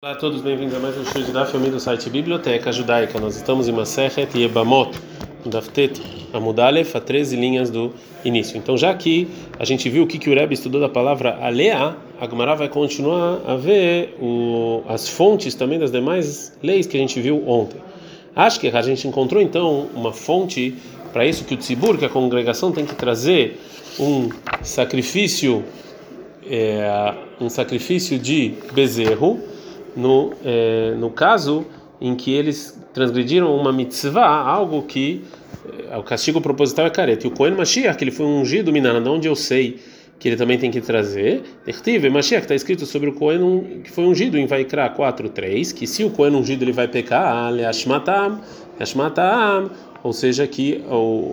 Olá a todos, bem-vindos a mais um show de Daf Yomi do site Biblioteca Judaica. Nós estamos em Masechet Yebamot, Daftet Amudalef, a 13 linhas do início. Então, já que a gente viu o que, que o Rebbe estudou da palavra Alea, a Gemara vai continuar a ver o, as fontes também das demais leis que a gente viu ontem. Acho que a gente encontrou então uma fonte para isso que o Tzibur, que a congregação tem que trazer um sacrifício, é, um sacrifício de bezerro no, é, no caso em que eles transgrediram uma mitzvah, algo que é, o castigo proposital é careta. E o Cohen Mashiach, que ele foi ungido, Minana, de onde eu sei que ele também tem que trazer. Dertive, Mashiach, está escrito sobre o Cohen que foi ungido em Vaikra 4.3, que se o Cohen ungido ele vai pecar, Ashmatam, Ashmatam, ou seja, que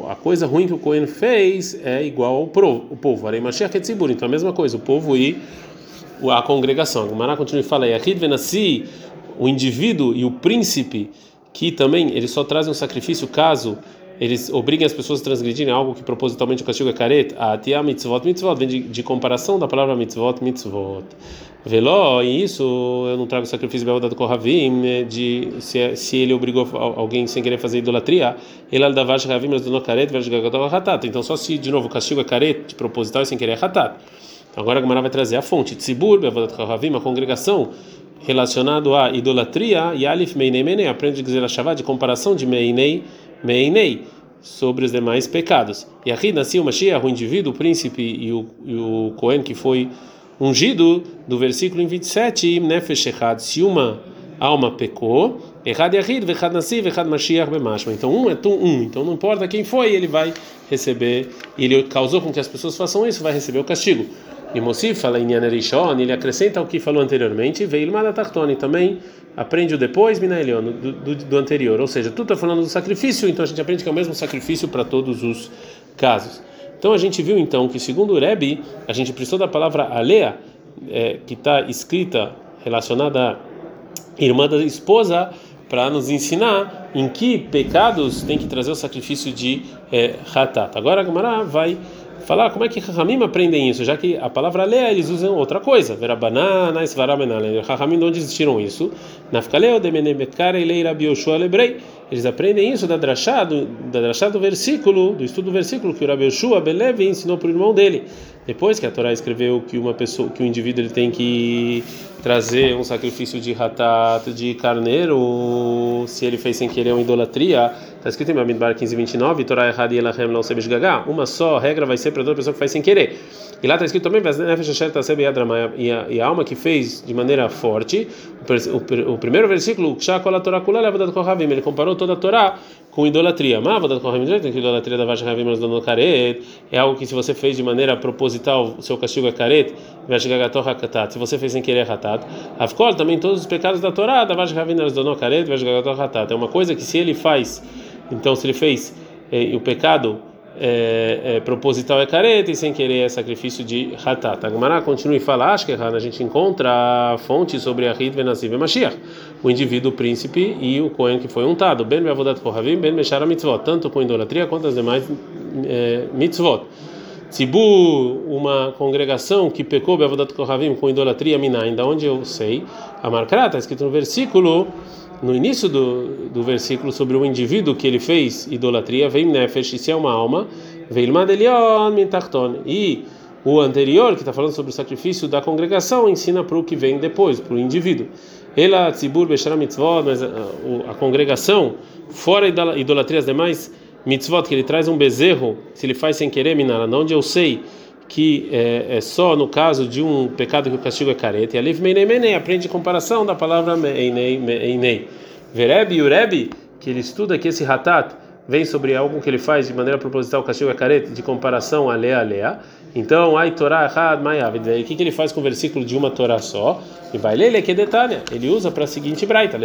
a coisa ruim que o Cohen fez é igual ao povo. Arei Mashiach é então a mesma coisa, o povo e a congregação. Gemara continua e fala: Yahid venasi, o indivíduo e o príncipe, que também eles só trazem um sacrifício caso eles obriguem as pessoas a transgredirem algo que propositalmente o castigo é caret, a tia mitzvot mitzvot, vem de, de, comparação da palavra mitzvot mitzvot. Veló, e isso eu não trago sacrifício do kohavim, né, de se, se ele obrigou alguém sem querer fazer idolatria, ele aldavash ravim mas do caret, Então só se de novo o castigo é caret, de proposital e sem querer é Agora a Gemara vai trazer a fonte. Tzibur, Bevodat Kahavim, a congregação relacionado à idolatria, e Alif Meinei Meinei, aprende a dizer a Shavá de comparação de Meinei Meinei sobre os demais pecados. E aqui nasceu o Mashiach, o indivíduo, o príncipe e o, e o Cohen que foi ungido, do versículo em 27, Nefesh Echad, se uma alma pecou, Echad Yahid, Vechad Nassi, Vechad Mashiach Bemashma. Então um é um, então não importa quem foi, ele vai receber, ele causou com que as pessoas façam isso, vai receber o castigo. E Mosif fala em Yanerishon, ele acrescenta o que falou anteriormente, veio Ilmada Tartoni também aprende o depois, Minaelion, do, do, do anterior. Ou seja, tudo está falando do sacrifício, então a gente aprende que é o mesmo sacrifício para todos os casos. Então a gente viu então que segundo o Rebbe, a gente precisou da palavra alea, é, que está escrita relacionada à irmã da esposa, para nos ensinar em que pecados tem que trazer o sacrifício de é. Agora a Gemara vai falar como é que Rahamim aprendem isso, já que a palavra lea eles usam outra coisa. Verabanana, Svaramenale. Rahamim, de onde existiram isso? Eles aprendem isso da drachá, do, da drachá do versículo, do estudo do versículo que o Rabi Yoshua Belev ensinou para o irmão dele. Depois que a Torá escreveu que uma pessoa, que o indivíduo ele tem que trazer um sacrifício de ratat de carneiro, se ele fez sem querer uma idolatria, está escrito em Bamidbar 15:29, Torá errada e elahem não sebeshgagá. Uma só regra vai ser para toda pessoa que faz sem querer. E lá está escrito também, e a alma que fez de maneira forte, o, o primeiro versículo, ele comparou toda a Torá com idolatria. que idolatria da é algo que se você fez de maneira proposital, o seu castigo é caret, se você fez sem querer hatat. Avkol também todos os pecados da Torá, da caret, é uma coisa que se ele faz, então se ele fez eh, o pecado é, é, proposital é careta e sem querer é sacrifício de hatat. A Gemara continua e fala, acho que a gente encontra fonte sobre a Rit Venasiv e Mashiach, o indivíduo, o príncipe e o Cohen que foi untado, ben me'avodat kohavim, ben meshara mitzvot, tanto com idolatria quanto as demais é, mitzvot. Tzibur, uma congregação que pecou be'avodat kohavim com idolatria minain, da onde eu sei, a marcará está escrito no versículo no início do, do versículo sobre o indivíduo que ele fez idolatria, vem nefesh, se é uma alma, veio madelion mintarton. E o anterior, que está falando sobre o sacrifício da congregação, ensina para o que vem depois, para o indivíduo. Ela tzibur beshara mitzvot, mas a, a, congregação, fora idolatrias demais mitzvot, que ele traz um bezerro, se ele faz sem querer, minara, onde eu sei que é, é, só no caso de um pecado que o castigo é careta. E alif meinei aprende comparação da palavra meinei meinei. Vereb e urebi, que ele estuda que esse ratat vem sobre algo que ele faz de maneira proposital, castigo é careta, de comparação a lea lea. Então, ai Torá mayav. O que, que ele faz com o versículo de uma Torá só? E vai ler que detalhe. Ele usa para a seguinte braita: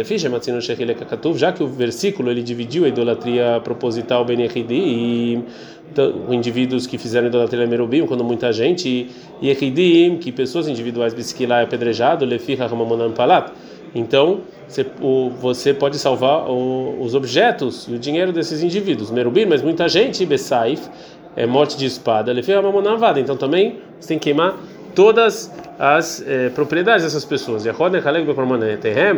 já que o versículo ele dividiu a idolatria proposital ben e então, indivíduos que fizeram idolatria merubim, quando muita gente e echidim, que pessoas individuais bisquilá é apedrejado, leficha ramamonam palat. Então, você, o, você pode salvar o, os objetos e o dinheiro desses indivíduos. Merubim, mas muita gente, besaif, é morte de espada, leficha ramamonam vada. Então também você tem que queimar todas as eh, propriedades dessas pessoas.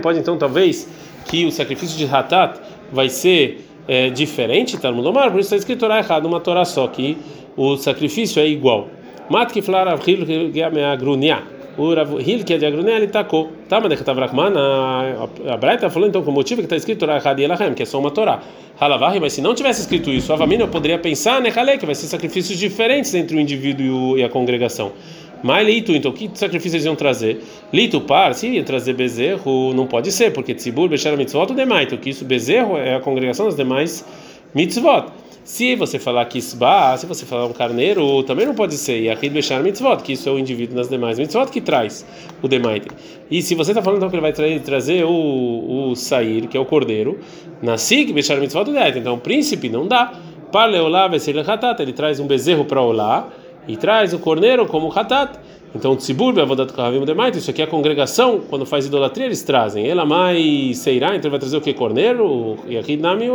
Pode então talvez que o sacrifício de Hatat vai ser é, diferente, no Lomar, por isso está escrito Torá errado, uma Torá só, que o sacrifício é igual. Mat que flar avhil agrunia. O Ravhil, que é de agrunia, ele tacou. Tá, mas que a Braita falando então com o motivo que está escrito Torá errado e Elahem, que é só uma Torá. Halavahi, mas se não tivesse escrito isso, Avamina, eu poderia pensar, né, que vai ser sacrifícios diferentes entre o indivíduo e a congregação. Mas lito, então que sacrifício eles iam trazer? Lito par, se ia trazer bezerro, não pode ser, porque tzibur, bechara mitzvot, o demais, então que isso bezerro é a congregação das demais mitzvot. Se você falar kisba, se você falar um carneiro, também não pode ser. E aqui bechar mitzvot, que isso é o indivíduo nas demais mitzvot que traz o demaite. E se você está falando então que ele vai tra trazer o, o sair, que é o cordeiro, nasig bechar mitzvot, então o príncipe não dá. Para leolá, ele traz um bezerro para olá e traz o corneiro como hatat. Então, tzibur, avodat kahavim demait, isso aqui é a congregação, quando faz idolatria, eles trazem. Ela mais seirá, então vai trazer o que? Corneiro, e aqui nami,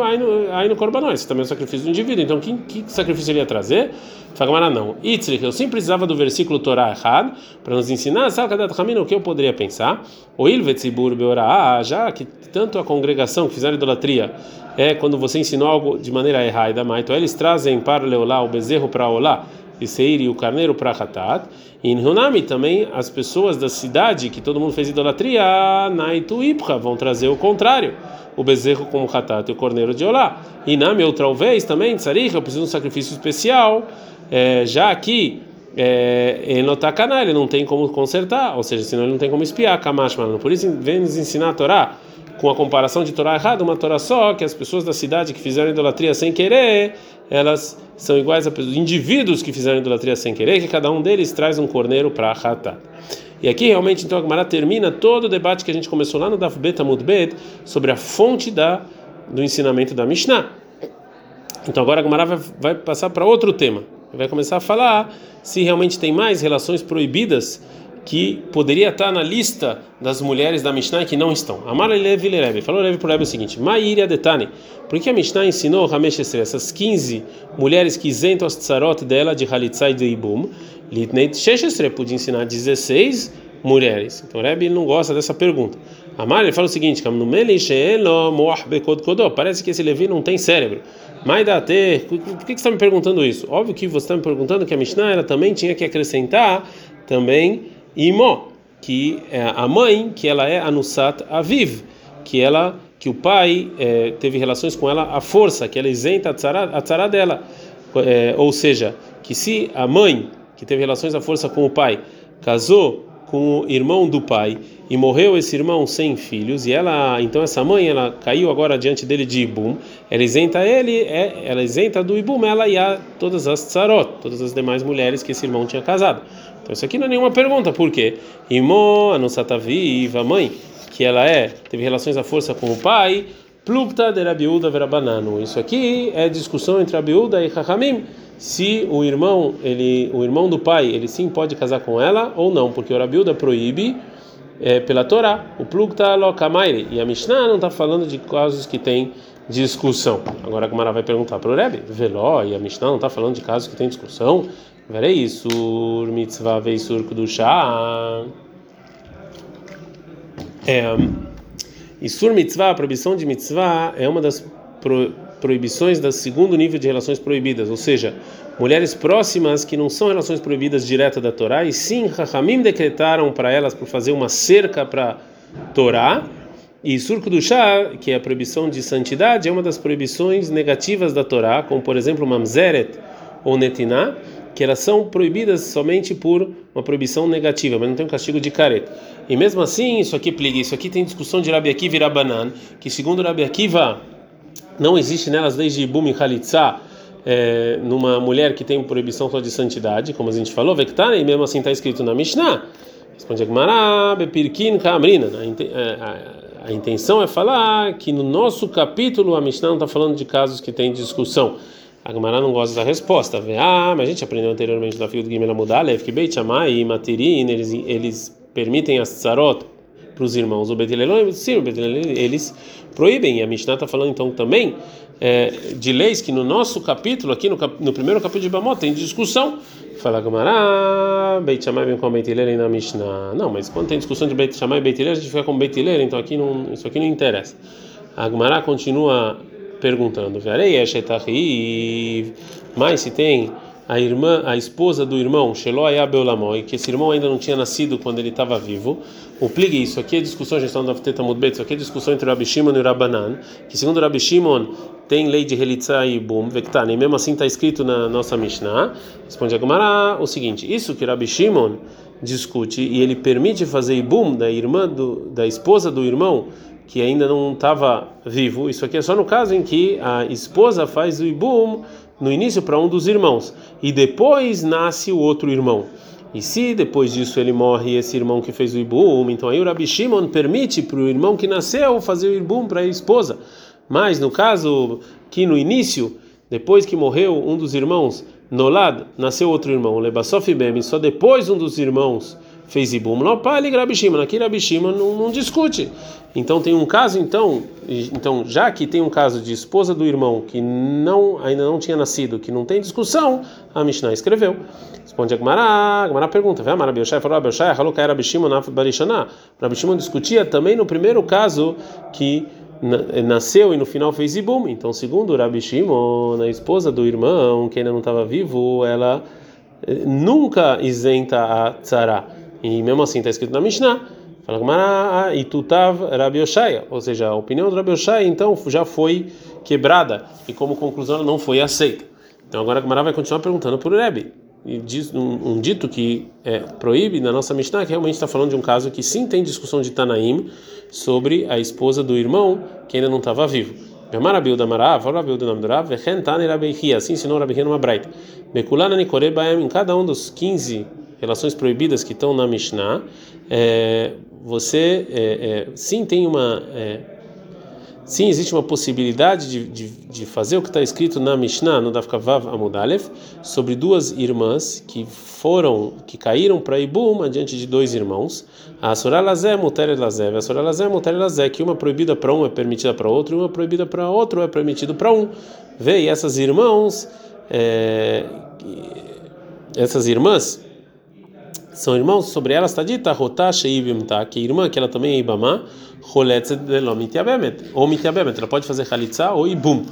aí no corbanó, isso também é o sacrifício do indivíduo. Então, que, que sacrifício ele ia trazer? Fagamara não. Itzrich, eu sim precisava do versículo Torá errado, para nos ensinar, sabe, o que eu poderia pensar? O ilvet tzibur beorá, já que tanto a congregação que fizeram idolatria é quando você ensinou algo de maneira errada, então eles trazem para Leolá o bezerro para Olá e Seir e o carneiro para Hatat. E em Hunami também as pessoas da cidade que todo mundo fez idolatria, Naitu Ipra, vão trazer o contrário, o bezerro como Hatat e o corneiro de Olá. E Nami outra vez também, Tsarich, eu preciso de um sacrifício especial, é, já que é, ele não está ele não tem como consertar, ou seja, senão ele não tem como espiar, Kamash, mano. Por isso vem nos ensinar a Torá com a comparação de Torá errada, uma Torá só, que as pessoas da cidade que fizeram idolatria sem querer, elas são iguais a indivíduos que fizeram idolatria sem querer, que cada um deles traz um corneiro para Hatat. E aqui realmente então a Gemara termina todo o debate que a gente começou lá no Daf Bet Amud Bet sobre a fonte da do ensinamento da Mishnah. Então agora a Gemara vai, vai passar para outro tema. Vai começar a falar se realmente tem mais relações proibidas que poderia estar na lista das mulheres da Mishnah que não estão. Amar Levi Lerebe. Falou Levi para o seguinte: Mairia Detani. Por que a Mishnah ensinou Ramesh essas 15 mulheres que isentam as tsarot dela de Halitzai de Ibum? Litneit Sheshestre. Podia ensinar 16 mulheres. Então Rebbe não gosta dessa pergunta. Amar ele fala o seguinte: Parece que esse Levi não tem cérebro. Ter. Por que você está me perguntando isso? Óbvio que você está me perguntando que a Mishnah ela também tinha que acrescentar também Imó, que é a mãe, que ela é Anusat Aviv, que ela que o pai é, teve relações com ela à força, que ela isenta a tzara, a tzara dela. É, ou seja, que se a mãe, que teve relações à força com o pai, casou com o irmão do pai e morreu esse irmão sem filhos e ela então essa mãe ela caiu agora diante dele de ibum ela isenta ele é ela isenta do ibum ela e a todas as tsarot todas as demais mulheres que esse irmão tinha casado então isso aqui não é nenhuma pergunta, por quê? Imo, a nossa viva, mãe, que ela é, teve relações à força com o pai, plupta de Rabiúda verabanano. Isso aqui é discussão entre Rabiúda e Chachamim, se o irmão, ele, o irmão do pai, ele sim pode casar com ela ou não, porque o Rabiúda proíbe é, pela Torá, o plukta lokamaire, e a Mishnah não está falando de casos que tem discussão. Agora a Gumara vai perguntar para o Rebbe, veló, e a Mishnah não está falando de casos que tem discussão? Verei Isur mitzvah veisur kudushá. É, Isur mitzvah, a proibição de mitzvah, é uma das pro, proibições do segundo nível de relações proibidas, ou seja, mulheres próximas que não são relações proibidas diretas da Torá, e sim, Rahamim decretaram para elas por fazer uma cerca para Torá. E surco do chá, que é a proibição de santidade, é uma das proibições negativas da Torá, como por exemplo Mamzeret ou Netiná que elas são proibidas somente por uma proibição negativa, mas não tem um castigo de careta. E mesmo assim, isso aqui pliga, isso aqui tem discussão de Rabi Akiva e Rabanan, que segundo Rabi Akiva não existe nelas desde Ibum e Khalitsa, é, numa mulher que tem proibição só de santidade, como a gente falou, e mesmo assim está escrito na Mishnah. Responde Agmará, Bepirkin, Kamrina. A intenção é falar que no nosso capítulo a Mishnah não está falando de casos que tem discussão. A Gemara não gosta da resposta. Ah, mas a gente aprendeu anteriormente da fio do Gimel Amudalev que Beit Shammai e Matirin eles, eles permitem as tsarot para os irmãos. O Betilelon, sim, o Betilelon, eles proíbem. E a Mishnah está falando então também é, de leis que no nosso capítulo, aqui no, cap, no primeiro capítulo de Bamot, tem discussão. Fala Gamará, Beit Shammai vem com Beit Hillel na Mishnah. Não, mas quando tem discussão de Beit Shammai e Beit a gente fica com Beit então aqui não, isso aqui não interessa. A Gamará continua perguntando: Mas se tem a irmã, a esposa do irmão, Sheloaya Beolamoi, que esse irmão ainda não tinha nascido quando ele estava vivo. O pligue, isso aqui é discussão, a gente está no Afteta Mudbet, isso aqui é discussão entre Rabi Shimon e Rabanan, que segundo Rabi Shimon tem lei de Helitza e Bum, Vektane, e mesmo assim está escrito na nossa Mishnah. Responde a Gemara o seguinte: isso que Rabi Shimon discute e ele permite fazer Ibum da irmã do, da esposa do irmão que ainda não estava vivo. Isso aqui é só no caso em que a esposa faz o Ibum no início para um dos irmãos e depois nasce o outro irmão. E se depois disso ele morre esse irmão que fez o ibum, então aí o Rabi Shimon permite para o irmão que nasceu fazer o ibum para a esposa. Mas no caso que no início, depois que morreu um dos irmãos, Nolad, nasceu outro irmão, o Lebassof Bem, só depois um dos irmãos fez ibum, não pale Rabi Shimon, aqui Rabi Shimon não, não discute. Então tem um caso então, então já que tem um caso de esposa do irmão que não ainda não tinha nascido, que não tem discussão, a Mishnah escreveu. Responde a Gemara, a Gemara pergunta, vai Amar Abishai falou Abishai, falou que era Rabi Shimon na Barishana. Rabi Shimon discutia também no primeiro caso que nasceu e no final fez ibum. Então, segundo Rabi Shimon, a esposa do irmão, que ainda não estava vivo, ela eh, nunca isenta a tzara. E mesmo assim está escrito na Mishnah. Fala Gamara, e tutav Rabi Oshaya, ou seja, a opinião do Rabi Oshaya então já foi quebrada e como conclusão ela não foi aceita. Então agora a Gamara vai continuar perguntando por Rebbe. E diz um, um, dito que é, proíbe na nossa Mishnah, que realmente está falando de um caso que sim tem discussão de Tanaim sobre a esposa do irmão que ainda não estava vivo. Da Marav, Namdurav, assim ensinou Rabeichia numa braita. Em cada um dos 15 relações proibidas que estão na Mishnah, é, você é, é, sim tem uma é, sim existe uma possibilidade de, de, de fazer o que está escrito na Mishnah no Dafkavav Amudalef sobre duas irmãs que foram que caíram para Ibum adiante de dois irmãos. A Soralazé Muter Lazé. A Soralazé Muter Lazé que uma proibida para um é permitida para outro e uma proibida para outro é permitido para um. Vê e essas irmãos é, essas irmãs são irmãos, sobre elas está dita Rotá Sheivimta, que irmã, que ela também é Ibama, Roletzet Velomitiabemet, ou Mitiabemet, ela pode fazer Halitza ou Ibum.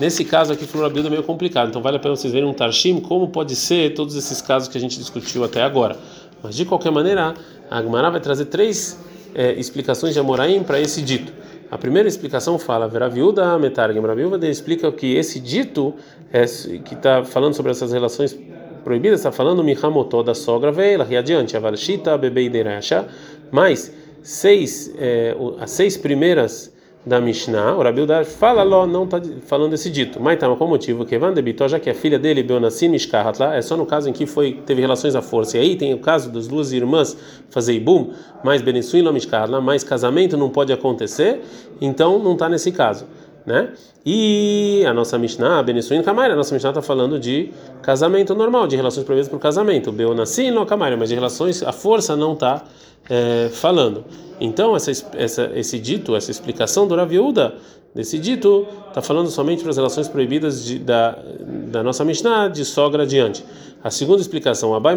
Nesse caso aqui, Florabilda é meio complicado, então vale a pena vocês verem um Tarshim, como pode ser todos esses casos que a gente discutiu até agora. Mas de qualquer maneira, a Agmará vai trazer três é, explicações de Amoraim para esse dito. A primeira explicação fala, Vera viúda metargem, a explica que esse dito é, que está falando sobre essas relações proibida, está falando Mihamotó da sogra veila, e adiante, a Valshita, Bebeiderasha, mas seis, é, as seis primeiras da Mishnah, o fala lá, não está falando esse dito. Mas tá, qual motivo? Que Van Debitó, já que a filha dele, Beonassim Mishkahatla, é só no caso em que foi teve relações à força. E aí tem o caso das duas irmãs fazer Ibum, mais Benissuin Mishkahatla, mais casamento não pode acontecer, então não está nesse caso né? E a nossa Mishnah, Benissuin Kamaira, a nossa Mishnah está falando de casamento normal, de relações proibidas por casamento. Beonassin no Kamaira, mas de relações, a força não está é, falando. Então, essa, essa, esse dito, essa explicação do Raviuda, desse dito, está falando somente para as relações proibidas de, da, da nossa Mishnah, de sogra adiante. A segunda explicação, o Abai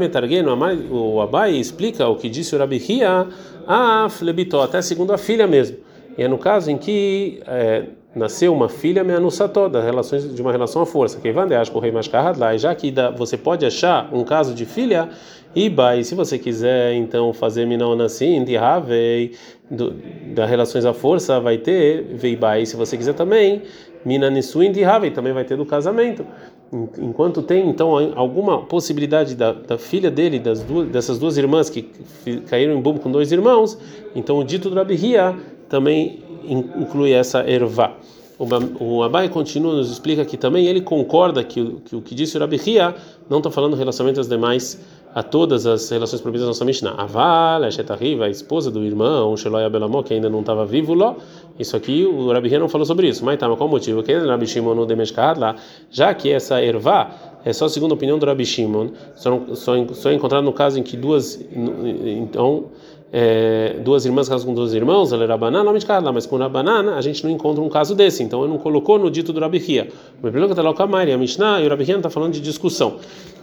o Abai explica o que disse o Rabi Hia, a Flebitó, até segundo a filha mesmo. E é no caso em que é, nasceu uma filha meanusató, das relações de uma relação à força. Que vai o rei lá, já que você pode achar um caso de filha e bai, se você quiser então fazer minaonassim, dihavei, da relações à força vai ter veibai, se você quiser também minanisuin dihavei, também vai ter do casamento. Enquanto tem então alguma possibilidade da, da filha dele, das duas, dessas duas irmãs que caíram em bumbo com dois irmãos, então o dito do Rabihia também inclui essa ervá. O Abai continua, nos explica que também ele concorda que, que o que disse o Rabi Hia não está falando relacionamento às demais, a todas as relações proibidas da nossa Mishnah. Aval, a esposa do irmão, Sheloy Abelamó, que ainda não estava vivo, lá. Isso aqui, o Rabi Hia não falou sobre isso. Mas tá, mas qual o motivo? Que Rabi Shimon no Demeshkad lá, já que essa ervá é só segundo a opinião do Rabi Shimon, só, só, só é encontrado no caso em que duas, então é, duas irmãs casam com duas irmãos, ela era banana, não me mas com a banana a gente não encontra um caso desse, então ele não colocou no dito do Rabihia. O está lá com a Mishnah e o Rabihia está falando de discussão.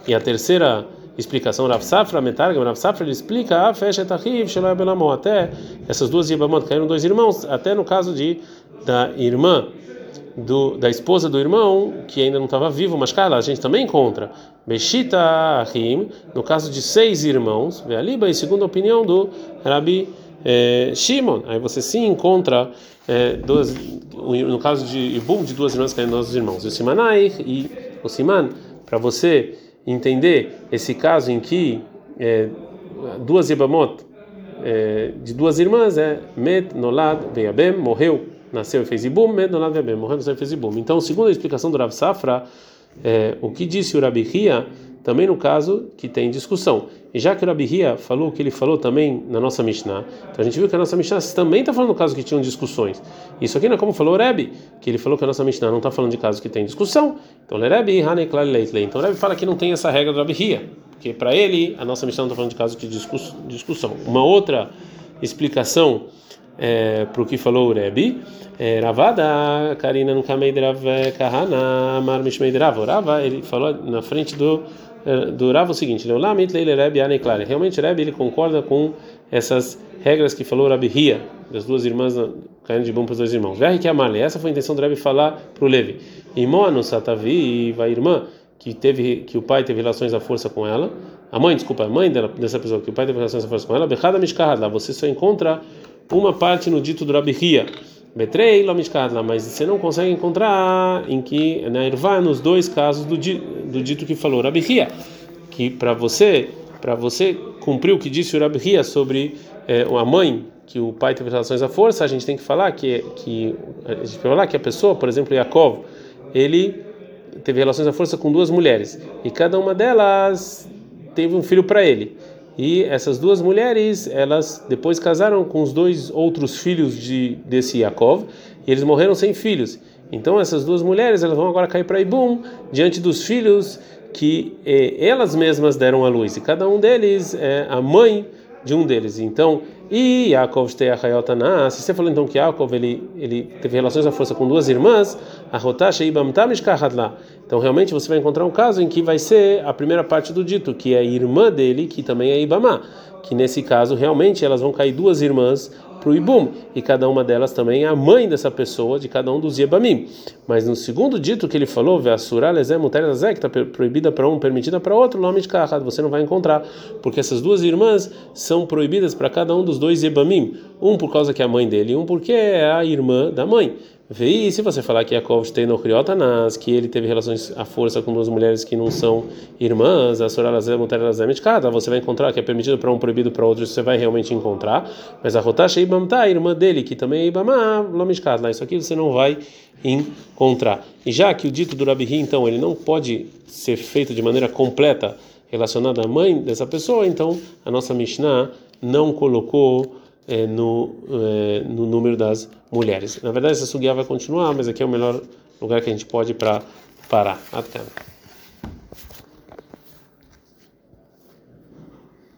E a terceira explicação, Rav Safra, Metargam, Rav Safra, ele explica, ah, fecha Tahiv, Sheloy Belamon, até essas duas Yibamot caíram dois irmãos, até no caso de da irmã do, da esposa do irmão, que ainda não estava vivo, mas cara, a gente também encontra. Beshita Ahim, no caso de seis irmãos, Vealiba, e segundo a opinião do Rabi é, Shimon, aí você sim encontra é, duas, no caso de Ibum, de duas irmãs caindo nossos irmãos, o Simanai e o Siman, para você entender esse caso em que é, duas Ibamot é, de duas irmãs é Met Nolad Veiabem, morreu nasceu e fez ibum, morreu, nasceu e fez ibum. Então, segundo a explicação do Rav Safra, é, o que disse o Rabi Hia, também no caso que tem discussão. E já que o Rabi Hia falou o que ele falou também na nossa Mishnah, então a gente viu que a nossa Mishnah também está falando no caso que tinham discussões. Isso aqui não é como falou o Rebbe, que ele falou que a nossa Mishnah não está falando de casos que tem discussão. Então, Rebbe, Haneklar Leitley. Então, o Rebbe fala que não tem essa regra do Rabi Hia, porque para ele a nossa Mishnah não está falando de casos de discussão. Uma outra explicação é, para o que falou o Rebbe. É, Ravada, Karina no Kamei Kahana, Mar Mishmei Rav. Rava, ele falou na frente do é, do Rav o seguinte: Leolamit Leile Rebbe Aneklare. Realmente, Rebbe ele concorda com essas regras que falou o Rabi Ria, das duas irmãs caindo de bom para os dois irmãos. Verre que amale. Essa foi a intenção do Rebbe falar para o Levi. Imoano Satavi, a irmã que teve que o pai teve relações à força com ela. A mãe, desculpa, a mãe dela, dessa pessoa que o pai teve relações à força com ela. Bechada Mishkahad. Você só encontra uma parte no dito do Rabi Hia. Betrei lomishkadla, mas você não consegue encontrar em que na Irvá nos dois casos do, do dito que falou Rabi que para você para você cumprir o que disse o Rabi sobre é, a mãe que o pai teve relações à força, a gente tem que falar que que a gente tem que falar que a pessoa, por exemplo, Yaakov, ele teve relações à força com duas mulheres e cada uma delas teve um filho para ele. E essas duas mulheres, elas depois casaram com os dois outros filhos de desse Yaakov, e eles morreram sem filhos. Então essas duas mulheres, elas vão agora cair para Ibum diante dos filhos que eh, elas mesmas deram à luz. E cada um deles é a mãe de um deles. Então, e Yaakov Teachayotana, se você falou então que Yaakov ele, ele teve relações à força com duas irmãs, a Rotasha Ibam Tamishkahadla. Então, realmente você vai encontrar um caso em que vai ser a primeira parte do dito, que é a irmã dele, que também é Ibamá. Que nesse caso, realmente, elas vão cair duas irmãs para o Ibum, e cada uma delas também é a mãe dessa pessoa, de cada um dos Yebamim. Mas no segundo dito que ele falou, que está proibida para um, permitida para outro, nome de Kahad, você não vai encontrar, porque essas duas irmãs são proibidas para cada um dos dois Yebamim, um por causa que é a mãe dele, um porque é a irmã da mãe. E se você falar que Yaakov tem no Kriotanas, que ele teve relações à força com duas mulheres que não são irmãs, a Soralazé, Muterazé, cada você vai encontrar que é permitido para um, proibido para outro, você vai realmente encontrar. Mas a Rotasha Ibamta, a irmã dele, que também é Ibamá, Lomishkad, isso aqui você não vai encontrar. E já que o dito do Rabi então, ele não pode ser feito de maneira completa relacionada à mãe dessa pessoa, então a nossa Mishnah não colocou é, no, é, no número das mulheres. Na verdade, essa sugia vai continuar, mas aqui é o melhor lugar que a gente pode para parar. Até.